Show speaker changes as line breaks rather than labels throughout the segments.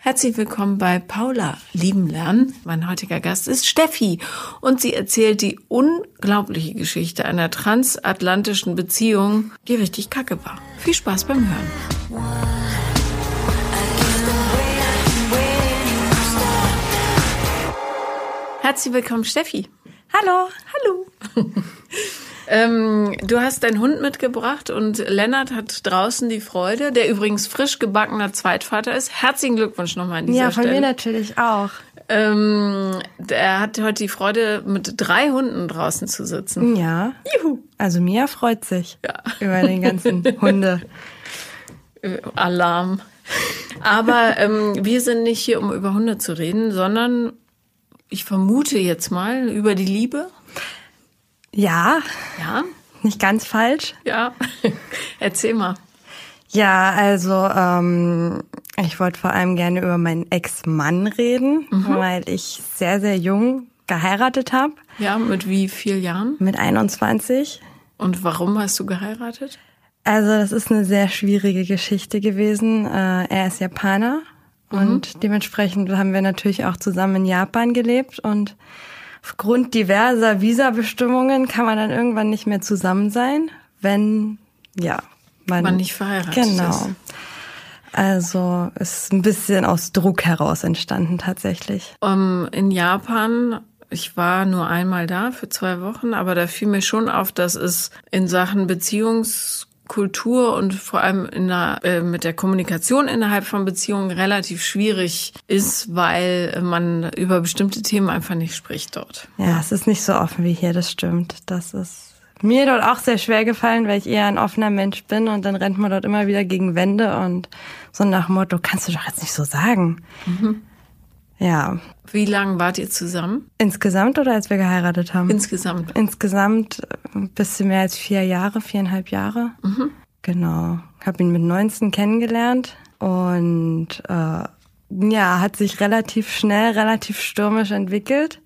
Herzlich willkommen bei Paula lieben lernen. Mein heutiger Gast ist Steffi und sie erzählt die unglaubliche Geschichte einer transatlantischen Beziehung, die richtig kacke war. Viel Spaß beim Hören. Herzlich willkommen, Steffi.
Hallo.
Hallo. Ähm, du hast deinen Hund mitgebracht und Lennart hat draußen die Freude, der übrigens frisch gebackener Zweitvater ist. Herzlichen Glückwunsch nochmal an dieser
Ja, von
Stelle.
mir natürlich auch.
Ähm, der hat heute die Freude, mit drei Hunden draußen zu sitzen.
Ja.
Juhu.
Also Mia freut sich
Ja.
über den ganzen Hunde.
Äh, Alarm. Aber ähm, wir sind nicht hier, um über Hunde zu reden, sondern ich vermute jetzt mal über die Liebe.
Ja,
Ja,
nicht ganz falsch.
ja. Erzähl mal.
Ja, also ähm, ich wollte vor allem gerne über meinen Ex-Mann reden, weil ich sehr, sehr jung geheiratet habe,
Ja, mit wie vielen Jahren?
mit 21.
Und warum hast du geheiratet?
Also das ist eine sehr schwierige Geschichte gewesen. Äh, er ist Japaner und dementsprechend haben wir natürlich auch zusammen in Japan gelebt und aufgrund diverser Visabestimmungen kann man dann irgendwann nicht mehr zusammen sein, wenn ja man,
Man nicht verheiratet
genau.
ist.
Also ist ein bisschen aus Druck heraus entstanden tatsächlich.
Um, in Japan, ich war nur einmal da für zwei Wochen, aber da fiel mir schon auf, dass es in Sachen Beziehungskultur und vor allem in der, äh, mit der Kommunikation innerhalb von Beziehungen relativ schwierig ist, weil man über bestimmte Themen einfach nicht spricht dort.
Ja, es ist nicht so offen wie hier, das stimmt. Das ist mir dort auch sehr schwer gefallen, weil ich eher ein offener Mensch bin und dann rennt man dort immer wieder gegen Wände und so nach Motto, kannst du doch jetzt nicht so sagen. Ja,
Wie lange wart ihr zusammen?
insgesamt oder als wir geheiratet haben?
Insgesamt.
insgesamt ein bisschen mehr als vier Jahre, viereinhalb Jahre. Genau. Habe ihn mit 19 kennengelernt und äh, ja, hat sich relativ schnell, relativ stürmisch entwickelt.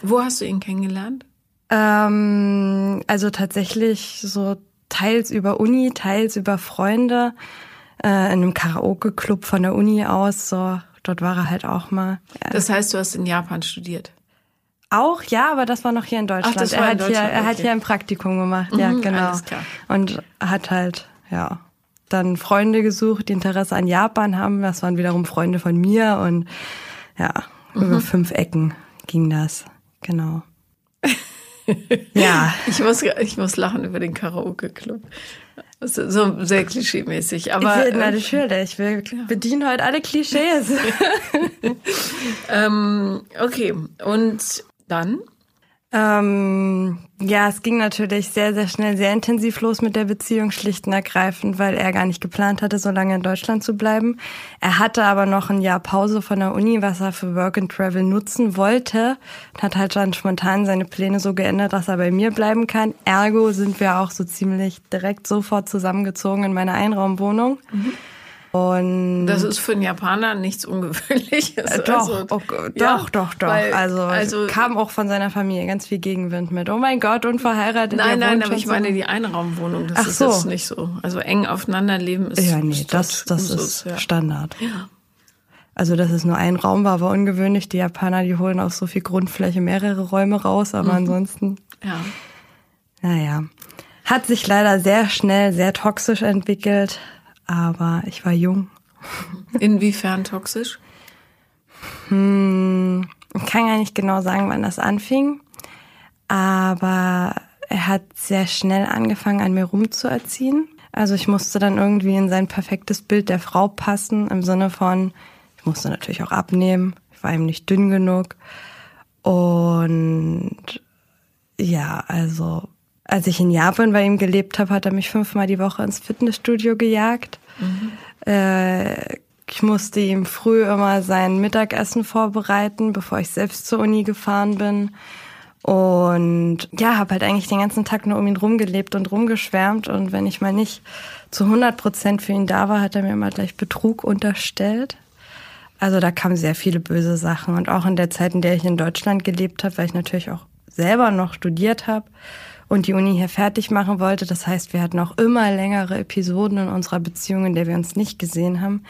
Wo hast du ihn kennengelernt?
Ähm, also tatsächlich so teils über Uni, teils über Freunde, äh, in einem Karaoke-Club von der Uni aus, so. Dort war er halt auch mal. Ja.
Das heißt, du hast in Japan studiert.
Auch, ja, aber das war noch hier in Deutschland.
das war
er hat
Deutschland,
hier, er hat
okay.
hier ein Praktikum gemacht, ja,
Mhm,
genau.
alles klar.
Und hat halt, ja, dann Freunde gesucht, die Interesse an Japan haben. Das waren wiederum Freunde von mir und ja,
Mhm.
über fünf Ecken ging das. Genau. Ja,
Ich muss, ich muss lachen über den Karaoke-Club. So, so sehr klischeemäßig. Aber
ich,
ähm,
natürlich. Wir bedienen heute alle Klischees.
ähm, okay, und dann?
Ähm, ja, es ging natürlich sehr, sehr schnell, sehr intensiv los mit der Beziehung, schlicht und ergreifend, weil er gar nicht geplant hatte, so lange in Deutschland zu bleiben. Er hatte aber noch ein Jahr Pause von der Uni, was er für Work and Travel nutzen wollte. Und hat halt dann spontan seine Pläne so geändert, dass er bei mir bleiben kann. Ergo sind wir auch so ziemlich direkt sofort zusammengezogen in meine Einraumwohnung. Und
Das ist für einen Japaner nichts Ungewöhnliches.
äh, Doch,
Also,
oh,
ja,
doch, doch, doch. also,
also
kam auch von seiner Familie ganz viel Gegenwind mit. Oh mein Gott, unverheiratet.
Nein, nein, aber ich
so-
meine die Einraumwohnung. Das
Ach
ist
so.
jetzt nicht so. Also eng aufeinander leben ist.
Ja, nee,
ist
das, das
Usus,
ist
ja.
Standard.
Ja.
Also, dass es nur ein Raum war, war ungewöhnlich. Die Japaner, die holen auf so viel Grundfläche mehrere Räume raus, aber ansonsten,
ja.
naja. Hat sich leider sehr schnell, sehr toxisch entwickelt, aber ich war jung.
Inwiefern toxisch?
Hm, ich kann gar nicht genau sagen, wann das anfing, aber er hat sehr schnell angefangen, an mir rumzuerziehen. Also ich musste dann irgendwie in sein perfektes Bild der Frau passen, im Sinne von, ich musste natürlich auch abnehmen, ich war ihm nicht dünn genug. Und ja, also als ich in Japan bei ihm gelebt habe, hat er mich fünfmal die Woche ins Fitnessstudio gejagt. Äh, ich musste ihm früh immer sein Mittagessen vorbereiten, bevor ich selbst zur Uni gefahren bin. Und ja, habe halt eigentlich den ganzen Tag nur um ihn rumgelebt und rumgeschwärmt. Und wenn ich mal nicht zu 100 Prozent für ihn da war, hat er mir immer gleich Betrug unterstellt. Also da kamen sehr viele böse Sachen. Und auch in der Zeit, in der ich in Deutschland gelebt habe, weil ich natürlich auch selber noch studiert habe und die Uni hier fertig machen wollte. Das heißt, wir hatten auch immer längere Episoden in unserer Beziehung, in der wir uns nicht gesehen haben.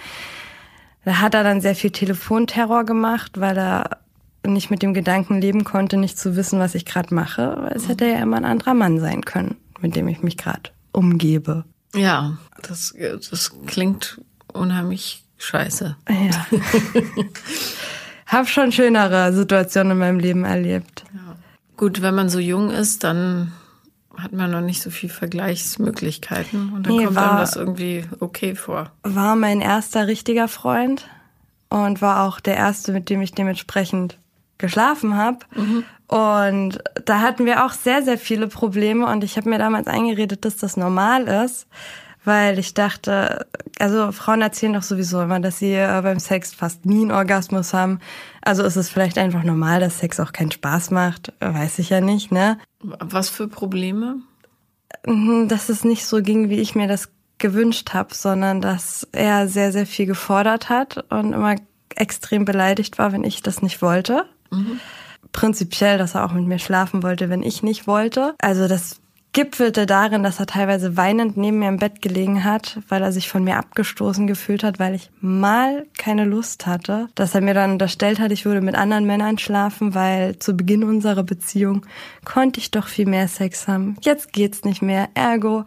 Da hat er dann sehr viel Telefonterror gemacht, weil er nicht mit dem Gedanken leben konnte, nicht zu wissen, was ich gerade mache. Es hätte ja immer ein anderer Mann sein können, mit dem ich mich gerade umgebe.
Ja, das, das klingt unheimlich scheiße.
Ja. Hab schon schönere Situationen in meinem Leben erlebt.
Ja. Gut, wenn man so jung ist, dann hat man noch nicht so viel Vergleichsmöglichkeiten und dann nee, kommt war, einem das irgendwie okay vor.
War mein erster richtiger Freund und war auch der erste, mit dem ich dementsprechend geschlafen habe. Mhm. Und da hatten wir auch sehr, sehr viele Probleme und ich habe mir damals eingeredet, dass das normal ist, weil ich dachte, also Frauen erzählen doch sowieso immer, dass sie äh, beim Sex fast nie einen Orgasmus haben. Also ist es vielleicht einfach normal, dass Sex auch keinen Spaß macht, weiß ich ja nicht, ne?
Was für Probleme?
Mhm, dass es nicht so ging, wie ich mir das gewünscht habe, sondern dass er sehr, sehr viel gefordert hat und immer extrem beleidigt war, wenn ich das nicht wollte. Mhm. Prinzipiell, dass er auch mit mir schlafen wollte, wenn ich nicht wollte. Also das gipfelte darin, dass er teilweise weinend neben mir im Bett gelegen hat, weil er sich von mir abgestoßen gefühlt hat, weil ich mal keine Lust hatte. Dass er mir dann unterstellt hat, ich würde mit anderen Männern schlafen, weil zu Beginn unserer Beziehung konnte ich doch viel mehr Sex haben. Jetzt geht's nicht mehr. Ergo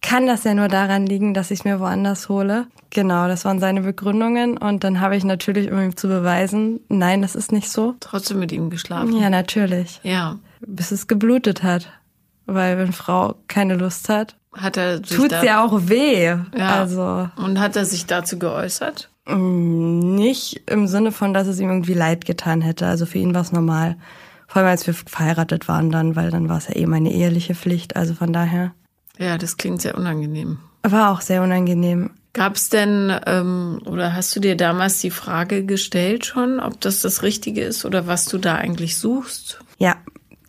kann das ja nur daran liegen, dass ich es mir woanders hole. Genau, das waren seine Begründungen. Und dann habe ich natürlich, um ihm zu beweisen, nein, das ist nicht so.
Trotzdem mit ihm geschlafen.
Ja, natürlich.
Ja.
Bis es geblutet hat. Weil wenn Frau keine Lust hat,
hat er
tut's ja auch weh.
Ja. Also. Und hat er sich dazu geäußert?
Mm, nicht im Sinne von, dass es ihm irgendwie leid getan hätte. Also für ihn war es normal. Vor allem als wir verheiratet waren dann, weil dann war es ja eh meine eheliche Pflicht. Also von daher.
Ja, das klingt sehr unangenehm.
War auch sehr unangenehm.
Gab es denn ähm, oder hast du dir damals die Frage gestellt schon, ob das das Richtige ist oder was du da eigentlich suchst?
Ja,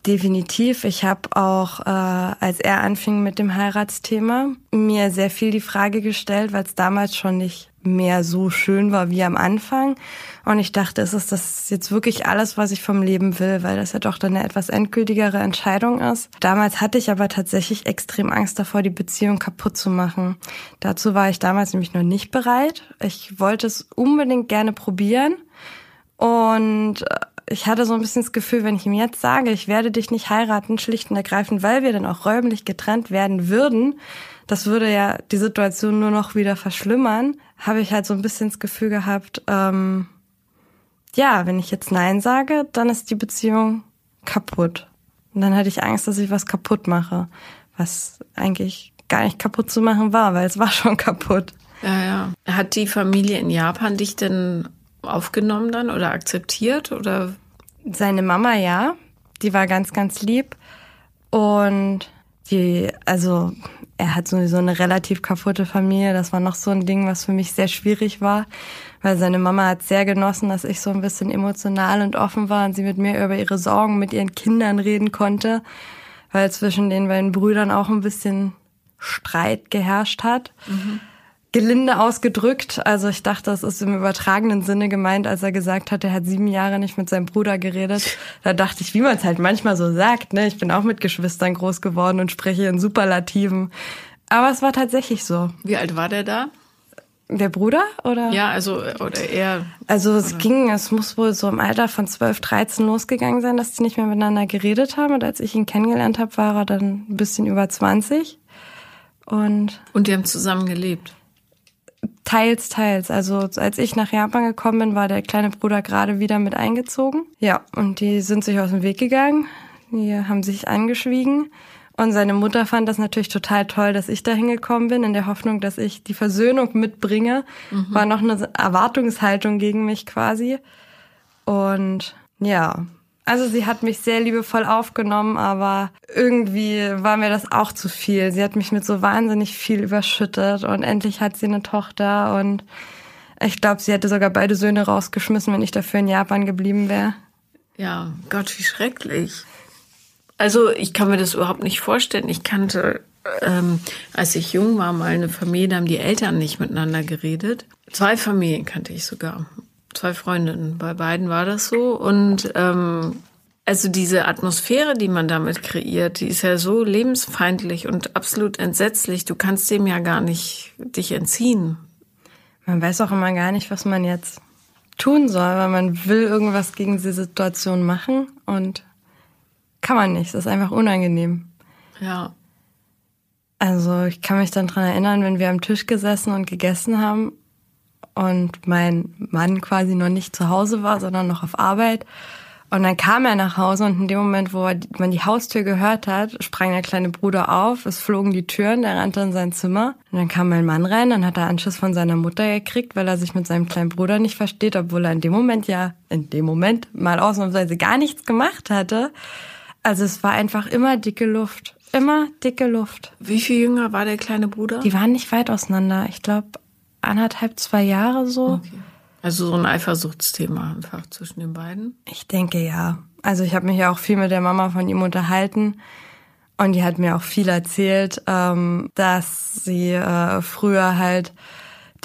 definitiv. Ich habe auch, äh, als er anfing mit dem Heiratsthema, mir sehr viel die Frage gestellt, weil es damals schon nicht mehr so schön war wie am Anfang. Und ich dachte, ist es das jetzt wirklich alles, was ich vom Leben will, weil das ja doch dann eine etwas endgültigere Entscheidung ist. Damals hatte ich aber tatsächlich extrem Angst davor, die Beziehung kaputt zu machen. Dazu war ich damals nämlich noch nicht bereit. Ich wollte es unbedingt gerne probieren. Und äh, ich hatte so ein bisschen das Gefühl, wenn ich ihm jetzt sage, ich werde dich nicht heiraten, schlicht und ergreifend, weil wir dann auch räumlich getrennt werden würden, das würde ja die Situation nur noch wieder verschlimmern, habe ich halt so ein bisschen das Gefühl gehabt, ähm, ja, wenn ich jetzt Nein sage, dann ist die Beziehung kaputt. Und dann hatte ich Angst, dass ich was kaputt mache, was eigentlich gar nicht kaputt zu machen war, weil es war schon kaputt.
Ja, ja. Hat die Familie in Japan dich denn aufgenommen dann oder akzeptiert oder?
Seine Mama ja, die war ganz, ganz lieb und die, also er hat sowieso eine relativ kaputte Familie. Das war noch so ein Ding, was für mich sehr schwierig war, weil seine Mama hat sehr genossen, dass ich so ein bisschen emotional und offen war und sie mit mir über ihre Sorgen mit ihren Kindern reden konnte, weil zwischen den beiden Brüdern auch ein bisschen Streit geherrscht hat. Mhm gelinde ausgedrückt. Also ich dachte, das ist im übertragenen Sinne gemeint, als er gesagt hat, er hat sieben Jahre nicht mit seinem Bruder geredet. Da dachte ich, wie man es halt manchmal so sagt. Ne? Ich bin auch mit Geschwistern groß geworden und spreche in Superlativen. Aber es war tatsächlich so.
Wie alt war der da?
Der Bruder oder?
Ja, also oder er.
Also es oder? ging, es muss wohl so im Alter von 12, 13 losgegangen sein, dass die nicht mehr miteinander geredet haben. Und als ich ihn kennengelernt habe, war er dann ein bisschen über 20. Und,
und die haben zusammen gelebt.
Teils, teils. Also als ich nach Japan gekommen bin, war der kleine Bruder gerade wieder mit eingezogen. Ja, und die sind sich aus dem Weg gegangen. Die haben sich angeschwiegen. Und seine Mutter fand das natürlich total toll, dass ich da hingekommen bin, in der Hoffnung, dass ich die Versöhnung mitbringe. Mhm. War noch eine Erwartungshaltung gegen mich quasi. Und ja, also sie hat mich sehr liebevoll aufgenommen, aber irgendwie war mir das auch zu viel. Sie hat mich mit so wahnsinnig viel überschüttet und endlich hat sie eine Tochter und ich glaube, sie hätte sogar beide Söhne rausgeschmissen, wenn ich dafür in Japan geblieben wäre.
Ja, Gott, wie schrecklich. Also ich kann mir das überhaupt nicht vorstellen. Ich kannte, ähm, als ich jung war, mal eine Familie, da haben die Eltern nicht miteinander geredet. Zwei Familien kannte ich sogar zwei Freundinnen. Bei beiden war das so. Und ähm, also diese Atmosphäre, die man damit kreiert, die ist ja so lebensfeindlich und absolut entsetzlich. Du kannst dem ja gar nicht dich entziehen.
Man weiß auch immer gar nicht, was man jetzt tun soll, weil man will irgendwas gegen diese Situation machen und kann man nicht. Es ist einfach unangenehm.
Ja.
Also ich kann mich dann dran erinnern, wenn wir am Tisch gesessen und gegessen haben und mein Mann quasi noch nicht zu Hause war, sondern noch auf Arbeit und dann kam er nach Hause und in dem Moment, wo man die Haustür gehört hat, sprang der kleine Bruder auf, es flogen die Türen, der rannte in sein Zimmer. Und dann kam mein Mann rein, dann hat er Anschluss von seiner Mutter gekriegt, weil er sich mit seinem kleinen Bruder nicht versteht, obwohl er in dem Moment ja, in dem Moment mal ausnahmsweise gar nichts gemacht hatte. Also es war einfach immer dicke Luft. Immer dicke Luft.
Wie viel jünger war der kleine Bruder?
Die waren nicht weit auseinander. Ich glaube anderthalb, zwei Jahre so. Okay.
Also so ein Eifersuchtsthema einfach zwischen den beiden?
Ich denke ja. Also ich habe mich ja auch viel mit der Mama von ihm unterhalten. Und die hat mir auch viel erzählt, ähm, dass sie äh, früher halt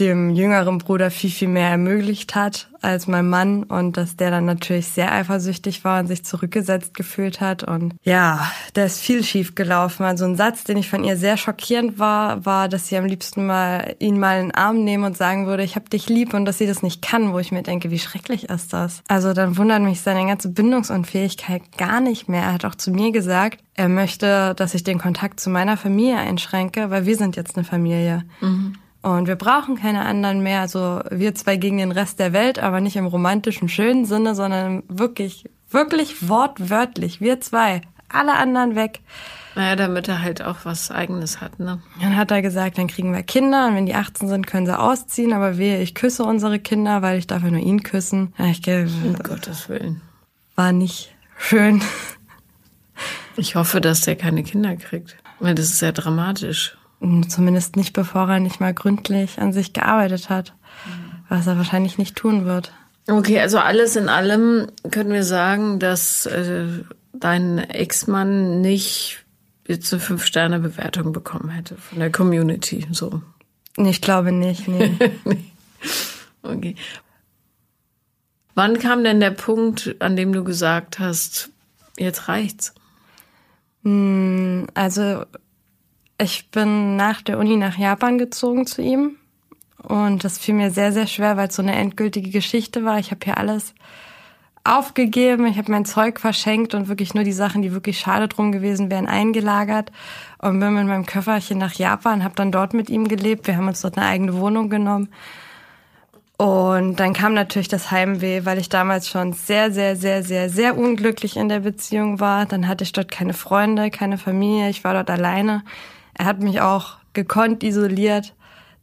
dem jüngeren Bruder viel, viel mehr ermöglicht hat als mein Mann und dass der dann natürlich sehr eifersüchtig war und sich zurückgesetzt gefühlt hat. Und ja, da ist viel schief gelaufen. Also ein Satz, den ich von ihr sehr schockierend war, war, dass sie am liebsten mal ihn mal in den Arm nehmen und sagen würde, ich hab dich lieb und dass sie das nicht kann, wo ich mir denke, wie schrecklich ist das? Also dann wundert mich seine ganze Bindungsunfähigkeit gar nicht mehr. Er hat auch zu mir gesagt, er möchte, dass ich den Kontakt zu meiner Familie einschränke, weil wir sind jetzt eine Familie. Mhm. Und wir brauchen keine anderen mehr, also wir zwei gegen den Rest der Welt, aber nicht im romantischen, schönen Sinne, sondern wirklich, wirklich wortwörtlich. Wir zwei, alle anderen weg.
Naja, damit er halt auch was Eigenes hat, ne?
Dann hat er gesagt, dann kriegen wir Kinder und wenn die 18 sind, können sie ausziehen, aber wehe, ich küsse unsere Kinder, weil ich darf ja nur ihn küssen. Ja, ich,
um Gottes Willen.
War nicht schön.
Ich hoffe, dass der keine Kinder kriegt, weil das ist sehr dramatisch.
Zumindest nicht, bevor er nicht mal gründlich an sich gearbeitet hat. Was er wahrscheinlich nicht tun wird.
Okay, also alles in allem können wir sagen, dass äh, dein Ex-Mann nicht jetzt eine Fünf-Sterne-Bewertung bekommen hätte von der Community. So.
Ich glaube nicht, nee.
okay. Wann kam denn der Punkt, an dem du gesagt hast, jetzt reicht's?
Hm, also ich bin nach der Uni nach Japan gezogen zu ihm. Und das fiel mir sehr, sehr schwer, weil es so eine endgültige Geschichte war. Ich habe hier alles aufgegeben, ich habe mein Zeug verschenkt und wirklich nur die Sachen, die wirklich schade drum gewesen wären, eingelagert und bin mit meinem Köfferchen nach Japan, habe dann dort mit ihm gelebt. Wir haben uns dort eine eigene Wohnung genommen. Und dann kam natürlich das Heimweh, weil ich damals schon sehr, sehr, sehr, sehr, sehr unglücklich in der Beziehung war. Dann hatte ich dort keine Freunde, keine Familie, ich war dort alleine. Er hat mich auch gekonnt isoliert.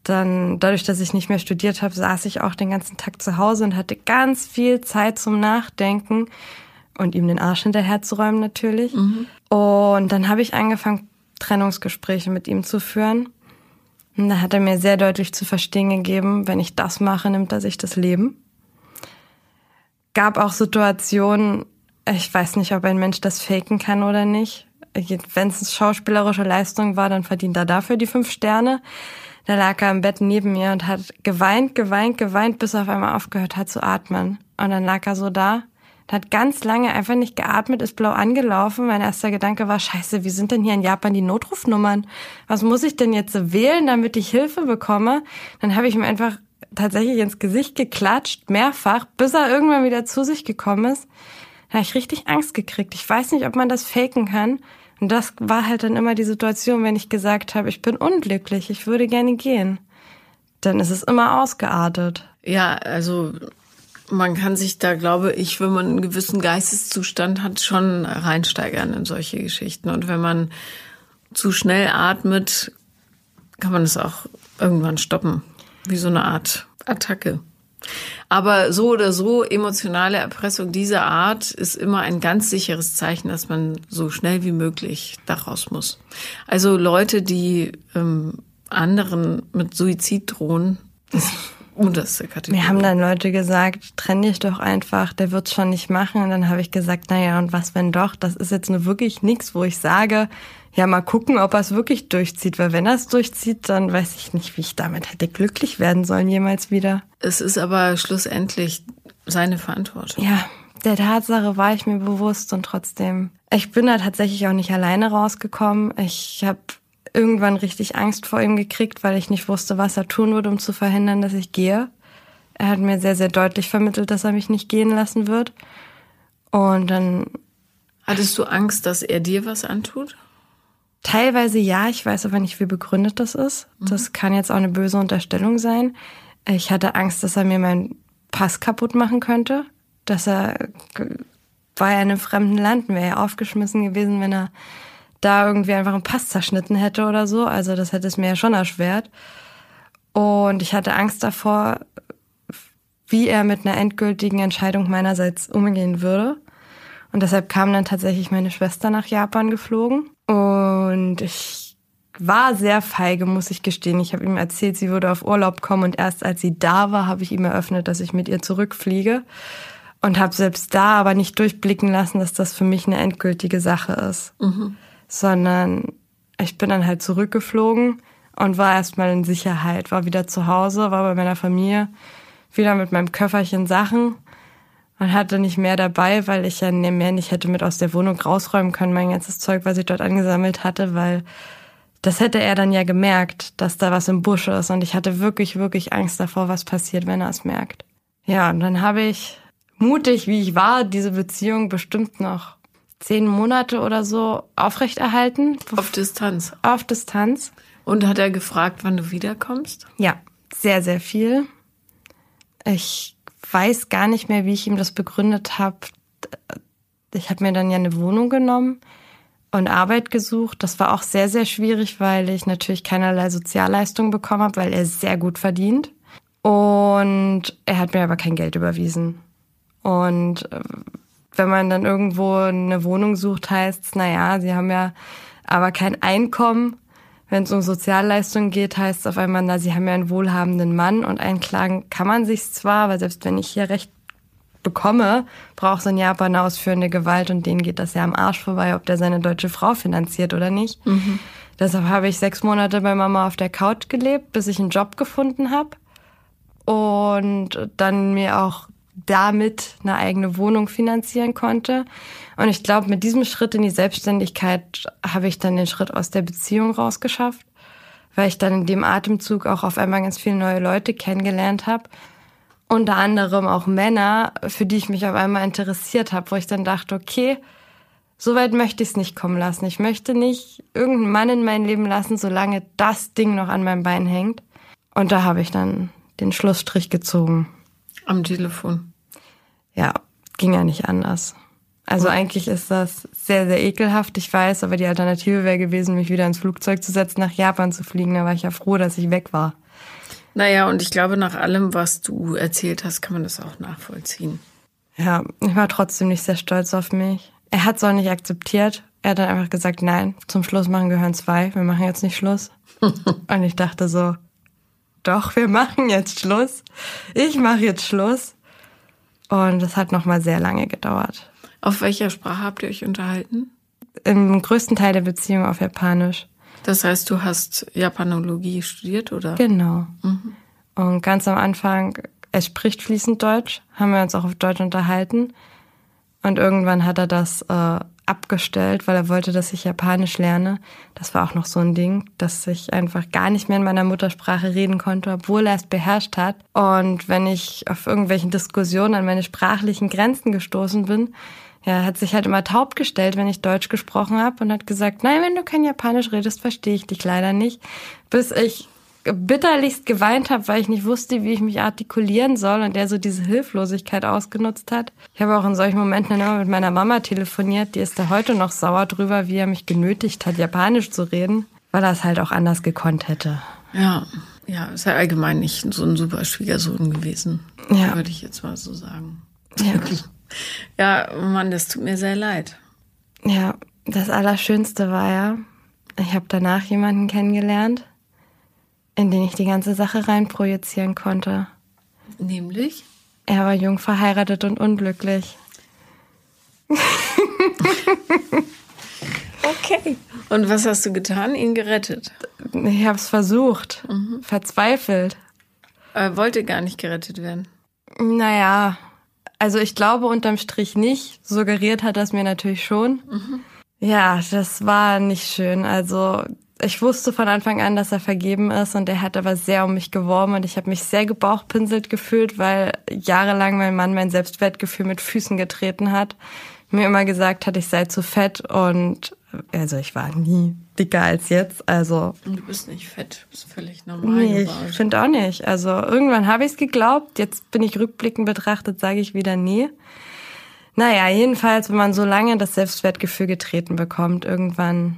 Dann, dadurch, dass ich nicht mehr studiert habe, saß ich auch den ganzen Tag zu Hause und hatte ganz viel Zeit zum Nachdenken und ihm den Arsch hinterher zu räumen natürlich. Mhm. Und dann habe ich angefangen, Trennungsgespräche mit ihm zu führen. Und da hat er mir sehr deutlich zu verstehen gegeben, wenn ich das mache, nimmt er sich das Leben. Gab auch Situationen, ich weiß nicht, ob ein Mensch das faken kann oder nicht wenn es schauspielerische Leistung war, dann verdient er dafür die fünf Sterne. Da lag er im Bett neben mir und hat geweint, geweint, geweint, bis er auf einmal aufgehört hat zu atmen. Und dann lag er so da, hat ganz lange einfach nicht geatmet, ist blau angelaufen. Mein erster Gedanke war, scheiße, wie sind denn hier in Japan die Notrufnummern? Was muss ich denn jetzt wählen, damit ich Hilfe bekomme? Dann habe ich ihm einfach tatsächlich ins Gesicht geklatscht, mehrfach, bis er irgendwann wieder zu sich gekommen ist. Da habe ich richtig Angst gekriegt. Ich weiß nicht, ob man das faken kann. Und das war halt dann immer die Situation, wenn ich gesagt habe, ich bin unglücklich, ich würde gerne gehen. Dann ist es immer ausgeartet.
Ja, also man kann sich da, glaube ich, wenn man einen gewissen Geisteszustand hat, schon reinsteigern in solche Geschichten. Und wenn man zu schnell atmet, kann man es auch irgendwann stoppen. Wie so eine Art Attacke. Aber so oder so, emotionale Erpressung dieser Art ist immer ein ganz sicheres Zeichen, dass man so schnell wie möglich daraus muss. Also Leute, die ähm, anderen mit Suizid drohen, ist unterste Kategorie.
Mir haben dann Leute gesagt, trenn dich doch einfach, der wird's schon nicht machen. Und dann habe ich gesagt, naja, und was wenn doch? Das ist jetzt nur wirklich nichts, wo ich sage, ja, mal gucken, ob er es wirklich durchzieht. Weil wenn er es durchzieht, dann weiß ich nicht, wie ich damit hätte glücklich werden sollen jemals wieder.
Es ist aber schlussendlich seine Verantwortung.
Ja, der Tatsache war ich mir bewusst und trotzdem. Ich bin da tatsächlich auch nicht alleine rausgekommen. Ich habe irgendwann richtig Angst vor ihm gekriegt, weil ich nicht wusste, was er tun würde, um zu verhindern, dass ich gehe. Er hat mir sehr, sehr deutlich vermittelt, dass er mich nicht gehen lassen wird. Und dann.
Hattest du Angst, dass er dir was antut?
Teilweise ja, ich weiß aber nicht, wie begründet das ist. Mhm. Das kann jetzt auch eine böse Unterstellung sein. Ich hatte Angst, dass er mir meinen Pass kaputt machen könnte. Dass er war ja in einem fremden Land, wäre ja aufgeschmissen gewesen, wenn er da irgendwie einfach einen Pass zerschnitten hätte oder so. Also das hätte es mir ja schon erschwert. Und ich hatte Angst davor, wie er mit einer endgültigen Entscheidung meinerseits umgehen würde. Und deshalb kam dann tatsächlich meine Schwester nach Japan geflogen. Und ich war sehr feige, muss ich gestehen. Ich habe ihm erzählt, sie würde auf Urlaub kommen. Und erst als sie da war, habe ich ihm eröffnet, dass ich mit ihr zurückfliege. Und habe selbst da aber nicht durchblicken lassen, dass das für mich eine endgültige Sache ist, mhm. sondern ich bin dann halt zurückgeflogen und war erstmal in Sicherheit, war wieder zu Hause, war bei meiner Familie, wieder mit meinem Köfferchen Sachen und hatte nicht mehr dabei, weil ich ja mehr nicht hätte mit aus der Wohnung rausräumen können, mein ganzes Zeug, was ich dort angesammelt hatte, weil das hätte er dann ja gemerkt, dass da was im Busch ist und ich hatte wirklich, wirklich Angst davor, was passiert, wenn er es merkt. Ja, und dann habe ich mutig, wie ich war, diese Beziehung bestimmt noch zehn Monate oder so aufrechterhalten.
Auf Distanz.
Auf Distanz.
Und hat er gefragt, wann du wiederkommst?
Ja, sehr, sehr viel. Ich weiß gar nicht mehr, wie ich ihm das begründet habe. Ich habe mir dann ja eine Wohnung genommen und Arbeit gesucht. Das war auch sehr, sehr schwierig, weil ich natürlich keinerlei Sozialleistung bekommen habe, weil er sehr gut verdient. Und er hat mir aber kein Geld überwiesen. Und äh, wenn man dann irgendwo eine Wohnung sucht, heißt es, naja, sie haben ja aber kein Einkommen. Wenn es um Sozialleistungen geht, heißt es auf einmal, na, sie haben ja einen wohlhabenden Mann und einklagen kann man sich zwar, aber selbst wenn ich hier Recht bekomme, braucht es in Japan eine ausführende Gewalt und denen geht das ja am Arsch vorbei, ob der seine deutsche Frau finanziert oder nicht. Mhm. Deshalb habe ich sechs Monate bei Mama auf der Couch gelebt, bis ich einen Job gefunden habe und dann mir auch damit eine eigene Wohnung finanzieren konnte. Und ich glaube, mit diesem Schritt in die Selbstständigkeit habe ich dann den Schritt aus der Beziehung rausgeschafft, weil ich dann in dem Atemzug auch auf einmal ganz viele neue Leute kennengelernt habe. Unter anderem auch Männer, für die ich mich auf einmal interessiert habe, wo ich dann dachte, okay, so weit möchte ich es nicht kommen lassen. Ich möchte nicht irgendeinen Mann in mein Leben lassen, solange das Ding noch an meinem Bein hängt. Und da habe ich dann den Schlussstrich gezogen.
Am Telefon.
Ja, ging ja nicht anders. Also eigentlich ist das sehr, sehr ekelhaft, ich weiß, aber die Alternative wäre gewesen, mich wieder ins Flugzeug zu setzen, nach Japan zu fliegen. Da war ich ja froh, dass ich weg war.
Naja, und ich glaube, nach allem, was du erzählt hast, kann man das auch nachvollziehen.
Ja, ich war trotzdem nicht sehr stolz auf mich. Er hat es auch nicht akzeptiert. Er hat dann einfach gesagt, nein, zum Schluss machen gehören zwei. Wir machen jetzt nicht Schluss. und ich dachte so, doch, wir machen jetzt Schluss. Ich mache jetzt Schluss. Und das hat nochmal sehr lange gedauert.
Auf welcher Sprache habt ihr euch unterhalten?
Im größten Teil der Beziehung auf Japanisch.
Das heißt, du hast Japanologie studiert, oder?
Genau. Mhm. Und ganz am Anfang, er spricht fließend Deutsch, haben wir uns auch auf Deutsch unterhalten. Und irgendwann hat er das äh, abgestellt, weil er wollte, dass ich Japanisch lerne. Das war auch noch so ein Ding, dass ich einfach gar nicht mehr in meiner Muttersprache reden konnte, obwohl er es beherrscht hat. Und wenn ich auf irgendwelchen Diskussionen an meine sprachlichen Grenzen gestoßen bin, ja, hat sich halt immer taub gestellt, wenn ich Deutsch gesprochen habe und hat gesagt, nein, wenn du kein Japanisch redest, verstehe ich dich leider nicht. Bis ich bitterlichst geweint habe, weil ich nicht wusste, wie ich mich artikulieren soll und der so diese Hilflosigkeit ausgenutzt hat. Ich habe auch in solchen Momenten immer mit meiner Mama telefoniert, die ist da heute noch sauer drüber, wie er mich genötigt hat, Japanisch zu reden, weil er es halt auch anders gekonnt hätte.
Ja, ja, ist ja allgemein nicht so ein super Schwiegersohn gewesen, ja. würde ich jetzt mal so sagen. Ja. ja, Mann, das tut mir sehr leid.
Ja, das Allerschönste war ja, ich habe danach jemanden kennengelernt, in den ich die ganze Sache reinprojizieren konnte.
Nämlich?
Er war jung verheiratet und unglücklich.
okay. Und was hast du getan? Ihn gerettet?
Ich habe es versucht. Mhm. Verzweifelt.
Er wollte gar nicht gerettet werden.
Naja, also ich glaube unterm Strich nicht. Suggeriert hat das mir natürlich schon. Mhm. Ja, das war nicht schön. Also ich wusste von Anfang an, dass er vergeben ist und er hat aber sehr um mich geworben und ich habe mich sehr gebauchpinselt gefühlt, weil jahrelang mein Mann mein Selbstwertgefühl mit Füßen getreten hat, mir immer gesagt hat, ich sei zu fett und also ich war nie dicker als jetzt, also
du bist nicht fett, du bist völlig normal.
Nee, ich finde auch nicht. Also irgendwann habe ich es geglaubt, jetzt bin ich rückblickend betrachtet, sage ich wieder nee. Naja, jedenfalls, wenn man so lange das Selbstwertgefühl getreten bekommt, irgendwann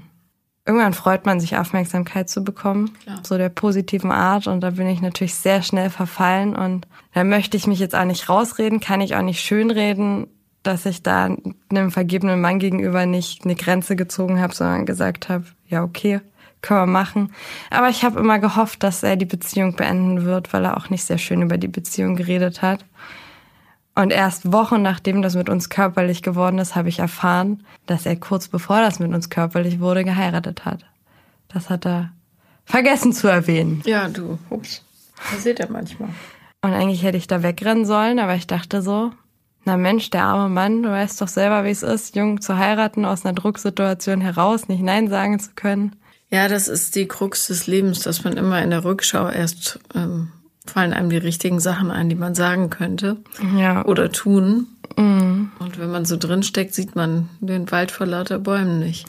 irgendwann freut man sich, Aufmerksamkeit zu bekommen, Klar. so der positiven Art. Und da bin ich natürlich sehr schnell verfallen. Und da möchte ich mich jetzt auch nicht rausreden, kann ich auch nicht schönreden, dass ich da einem vergebenen Mann gegenüber nicht eine Grenze gezogen habe, sondern gesagt habe, ja, okay, können wir machen. Aber ich habe immer gehofft, dass er die Beziehung beenden wird, weil er auch nicht sehr schön über die Beziehung geredet hat. Und erst Wochen nachdem das mit uns körperlich geworden ist, habe ich erfahren, dass er kurz bevor das mit uns körperlich wurde, geheiratet hat. Das hat er vergessen zu erwähnen.
Ja, du, ups. Passiert ja manchmal.
Und eigentlich hätte ich da wegrennen sollen, aber ich dachte so, na Mensch, der arme Mann, du weißt doch selber, wie es ist, jung zu heiraten, aus einer Drucksituation heraus, nicht Nein sagen zu können.
Ja, das ist die Krux des Lebens, dass man immer in der Rückschau erst ähm, fallen einem die richtigen Sachen ein, die man sagen könnte
ja.
oder tun.
Mhm.
Und wenn man so drin steckt, sieht man den Wald vor lauter Bäumen nicht.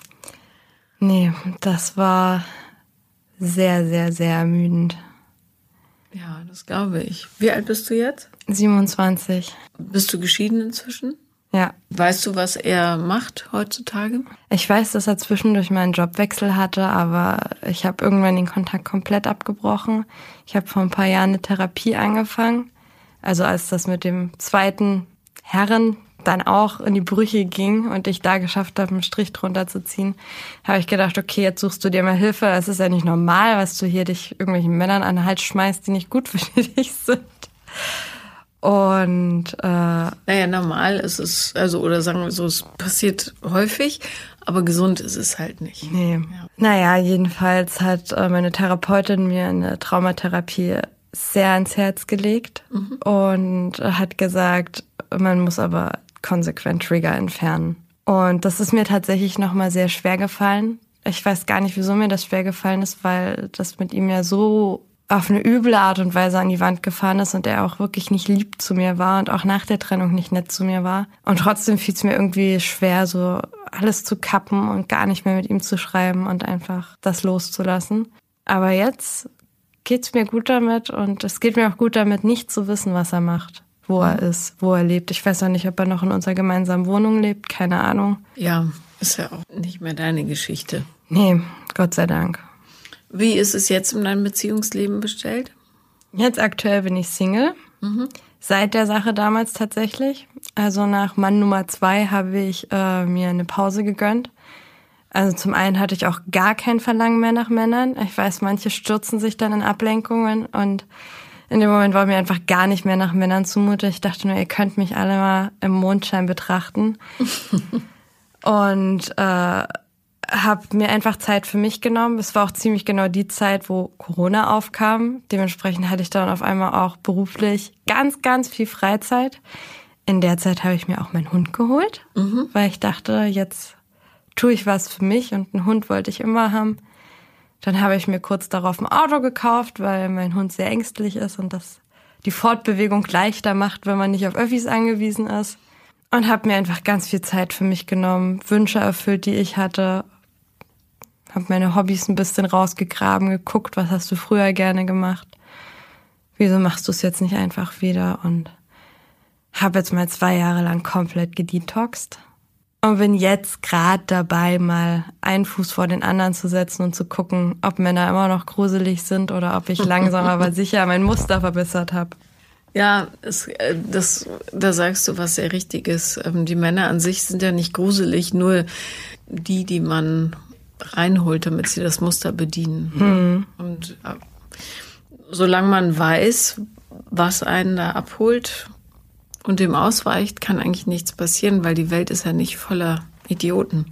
Nee, das war sehr, sehr, sehr ermüdend.
Ja, das glaube ich. Wie alt bist du jetzt?
27.
Bist du geschieden inzwischen?
Ja.
Weißt du, was er macht heutzutage?
Ich weiß, dass er zwischendurch mal einen Jobwechsel hatte, aber ich habe irgendwann den Kontakt komplett abgebrochen. Ich habe vor ein paar Jahren eine Therapie angefangen. Also als das mit dem zweiten Herren dann auch in die Brüche ging und ich da geschafft habe, einen Strich drunter zu ziehen, habe ich gedacht, okay, jetzt suchst du dir mal Hilfe. Es ist ja nicht normal, was du hier dich irgendwelchen Männern an den Hals schmeißt, die nicht gut für dich sind. Und äh,
naja, normal ist es, also oder sagen wir so, es passiert häufig, aber gesund ist es halt nicht.
Nee. Ja. Naja, jedenfalls hat äh, meine Therapeutin mir eine Traumatherapie sehr ans Herz gelegt mhm. und hat gesagt, man muss aber konsequent Trigger entfernen. Und das ist mir tatsächlich nochmal sehr schwer gefallen. Ich weiß gar nicht, wieso mir das schwer gefallen ist, weil das mit ihm ja so auf eine üble Art und Weise an die Wand gefahren ist und er auch wirklich nicht lieb zu mir war und auch nach der Trennung nicht nett zu mir war. Und trotzdem fiel es mir irgendwie schwer, so alles zu kappen und gar nicht mehr mit ihm zu schreiben und einfach das loszulassen. Aber jetzt geht's mir gut damit und es geht mir auch gut damit, nicht zu wissen, was er macht, wo er ist, wo er lebt. Ich weiß auch nicht, ob er noch in unserer gemeinsamen Wohnung lebt, keine Ahnung.
Ja, ist ja auch nicht mehr deine Geschichte.
Nee, Gott sei Dank.
Wie ist es jetzt um dein Beziehungsleben bestellt?
Jetzt aktuell bin ich Single. Mhm. Seit der Sache damals tatsächlich. Also nach Mann Nummer zwei habe ich äh, mir eine Pause gegönnt. Also zum einen hatte ich auch gar kein Verlangen mehr nach Männern. Ich weiß, manche stürzen sich dann in Ablenkungen und in dem Moment war mir einfach gar nicht mehr nach Männern zumute. Ich dachte nur, ihr könnt mich alle mal im Mondschein betrachten. und äh, habe mir einfach Zeit für mich genommen. Es war auch ziemlich genau die Zeit, wo Corona aufkam. Dementsprechend hatte ich dann auf einmal auch beruflich ganz, ganz viel Freizeit. In der Zeit habe ich mir auch meinen Hund geholt, mhm. weil ich dachte, jetzt tue ich was für mich und einen Hund wollte ich immer haben. Dann habe ich mir kurz darauf ein Auto gekauft, weil mein Hund sehr ängstlich ist und das die Fortbewegung leichter macht, wenn man nicht auf Öffis angewiesen ist. Und habe mir einfach ganz viel Zeit für mich genommen, Wünsche erfüllt, die ich hatte habe meine Hobbys ein bisschen rausgegraben, geguckt, was hast du früher gerne gemacht. Wieso machst du es jetzt nicht einfach wieder? Und habe jetzt mal zwei Jahre lang komplett gedetoxt. Und bin jetzt gerade dabei, mal einen Fuß vor den anderen zu setzen und zu gucken, ob Männer immer noch gruselig sind oder ob ich langsam aber sicher mein Muster verbessert habe.
Ja, es, äh, das, da sagst du was sehr Richtiges. Ähm, die Männer an sich sind ja nicht gruselig, nur die, die man reinholt, damit sie das Muster bedienen.
Mhm.
Und äh, solange man weiß, was einen da abholt und dem ausweicht, kann eigentlich nichts passieren, weil die Welt ist ja nicht voller Idioten.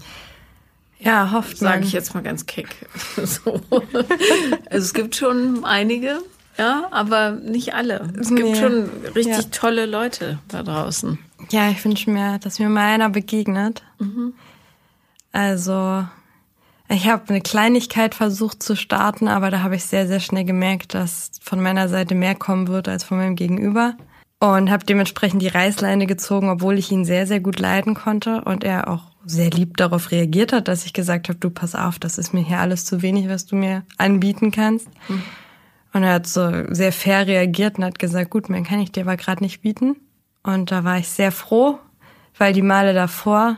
Ja, hofft
Sage ich jetzt mal ganz keck. so. Also es gibt schon einige, ja, aber nicht alle. Es gibt nee. schon richtig ja. tolle Leute da draußen.
Ja, ich wünsche mir, dass mir mal einer begegnet.
Mhm.
Also Ich habe eine Kleinigkeit versucht zu starten, aber da habe ich sehr, sehr schnell gemerkt, dass von meiner Seite mehr kommen wird als von meinem Gegenüber. Und habe dementsprechend die Reißleine gezogen, obwohl ich ihn sehr, sehr gut leiden konnte und er auch sehr lieb darauf reagiert hat, dass ich gesagt habe, du pass auf, das ist mir hier alles zu wenig, was du mir anbieten kannst. Mhm. Und er hat so sehr fair reagiert und hat gesagt, gut, mehr kann ich dir aber gerade nicht bieten. Und da war ich sehr froh, weil die Male davor